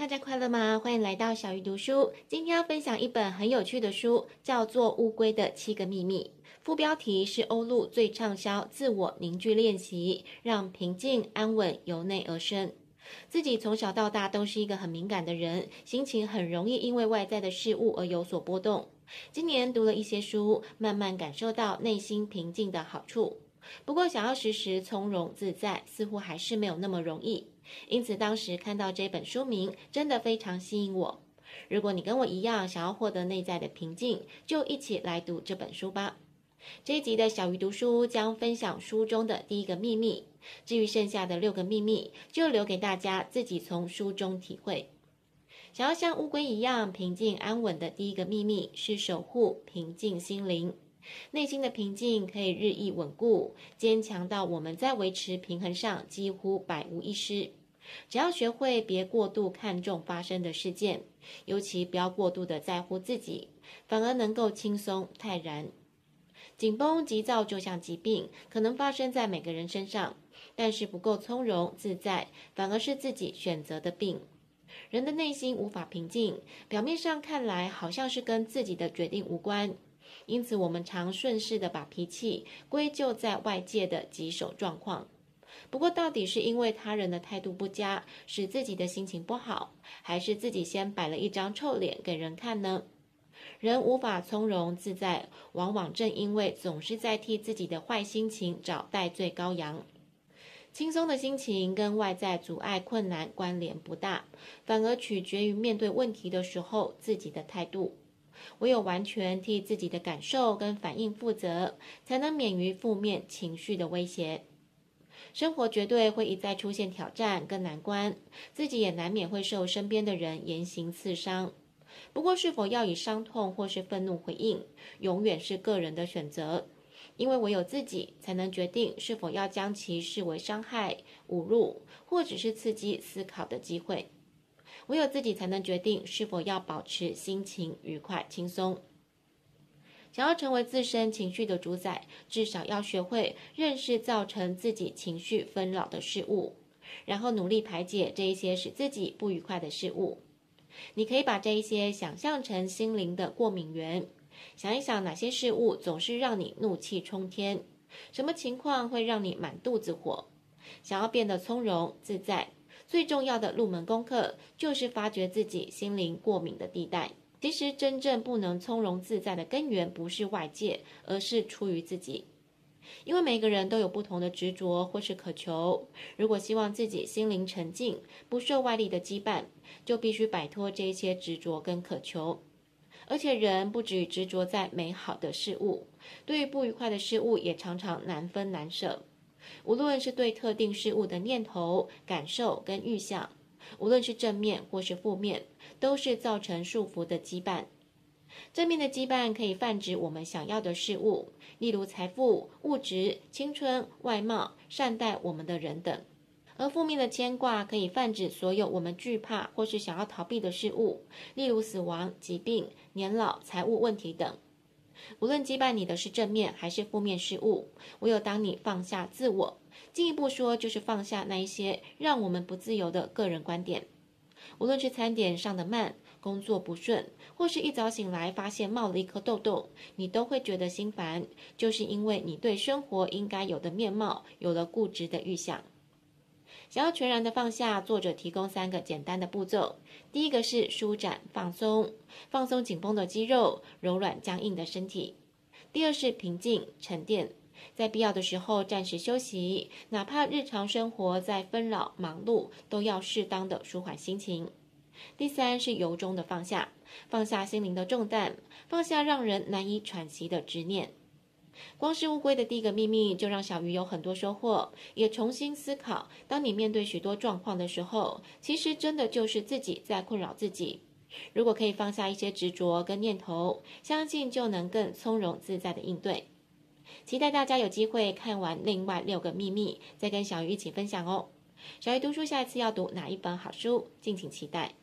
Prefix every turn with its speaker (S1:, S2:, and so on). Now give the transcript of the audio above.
S1: 大家快乐吗？欢迎来到小鱼读书。今天要分享一本很有趣的书，叫做《乌龟的七个秘密》。副标题是欧陆最畅销自我凝聚练习，让平静安稳由内而生。自己从小到大都是一个很敏感的人，心情很容易因为外在的事物而有所波动。今年读了一些书，慢慢感受到内心平静的好处。不过，想要时时从容自在，似乎还是没有那么容易。因此，当时看到这本书名，真的非常吸引我。如果你跟我一样想要获得内在的平静，就一起来读这本书吧。这一集的小鱼读书将分享书中的第一个秘密，至于剩下的六个秘密，就留给大家自己从书中体会。想要像乌龟一样平静安稳的第一个秘密是守护平静心灵。内心的平静可以日益稳固，坚强到我们在维持平衡上几乎百无一失。只要学会别过度看重发生的事件，尤其不要过度的在乎自己，反而能够轻松泰然。紧绷急躁就像疾病，可能发生在每个人身上，但是不够从容自在，反而是自己选择的病。人的内心无法平静，表面上看来好像是跟自己的决定无关，因此我们常顺势的把脾气归咎在外界的棘手状况。不过，到底是因为他人的态度不佳，使自己的心情不好，还是自己先摆了一张臭脸给人看呢？人无法从容自在，往往正因为总是在替自己的坏心情找代罪羔羊。轻松的心情跟外在阻碍困难关联不大，反而取决于面对问题的时候自己的态度。唯有完全替自己的感受跟反应负责，才能免于负面情绪的威胁。生活绝对会一再出现挑战跟难关，自己也难免会受身边的人言行刺伤。不过，是否要以伤痛或是愤怒回应，永远是个人的选择，因为唯有自己才能决定是否要将其视为伤害、侮辱，或者是刺激思考的机会。唯有自己才能决定是否要保持心情愉快、轻松。想要成为自身情绪的主宰，至少要学会认识造成自己情绪纷扰的事物，然后努力排解这一些使自己不愉快的事物。你可以把这一些想象成心灵的过敏源，想一想哪些事物总是让你怒气冲天，什么情况会让你满肚子火。想要变得从容自在，最重要的入门功课就是发掘自己心灵过敏的地带。其实，真正不能从容自在的根源不是外界，而是出于自己。因为每个人都有不同的执着或是渴求。如果希望自己心灵沉静，不受外力的羁绊，就必须摆脱这些执着跟渴求。而且，人不止执着在美好的事物，对于不愉快的事物也常常难分难舍。无论是对特定事物的念头、感受跟预想。无论是正面或是负面，都是造成束缚的羁绊。正面的羁绊可以泛指我们想要的事物，例如财富、物质、青春、外貌、善待我们的人等；而负面的牵挂可以泛指所有我们惧怕或是想要逃避的事物，例如死亡、疾病、年老、财务问题等。无论击败你的是正面还是负面事物，唯有当你放下自我，进一步说就是放下那一些让我们不自由的个人观点。无论是餐点上的慢、工作不顺，或是一早醒来发现冒了一颗痘痘，你都会觉得心烦，就是因为你对生活应该有的面貌有了固执的预想。想要全然的放下，作者提供三个简单的步骤。第一个是舒展放松，放松紧绷的肌肉，柔软僵硬的身体。第二是平静沉淀，在必要的时候暂时休息，哪怕日常生活再纷扰忙碌，都要适当的舒缓心情。第三是由衷的放下，放下心灵的重担，放下让人难以喘息的执念。光是乌龟的第一个秘密，就让小鱼有很多收获，也重新思考：当你面对许多状况的时候，其实真的就是自己在困扰自己。如果可以放下一些执着跟念头，相信就能更从容自在的应对。期待大家有机会看完另外六个秘密，再跟小鱼一起分享哦。小鱼读书下一次要读哪一本好书，敬请期待。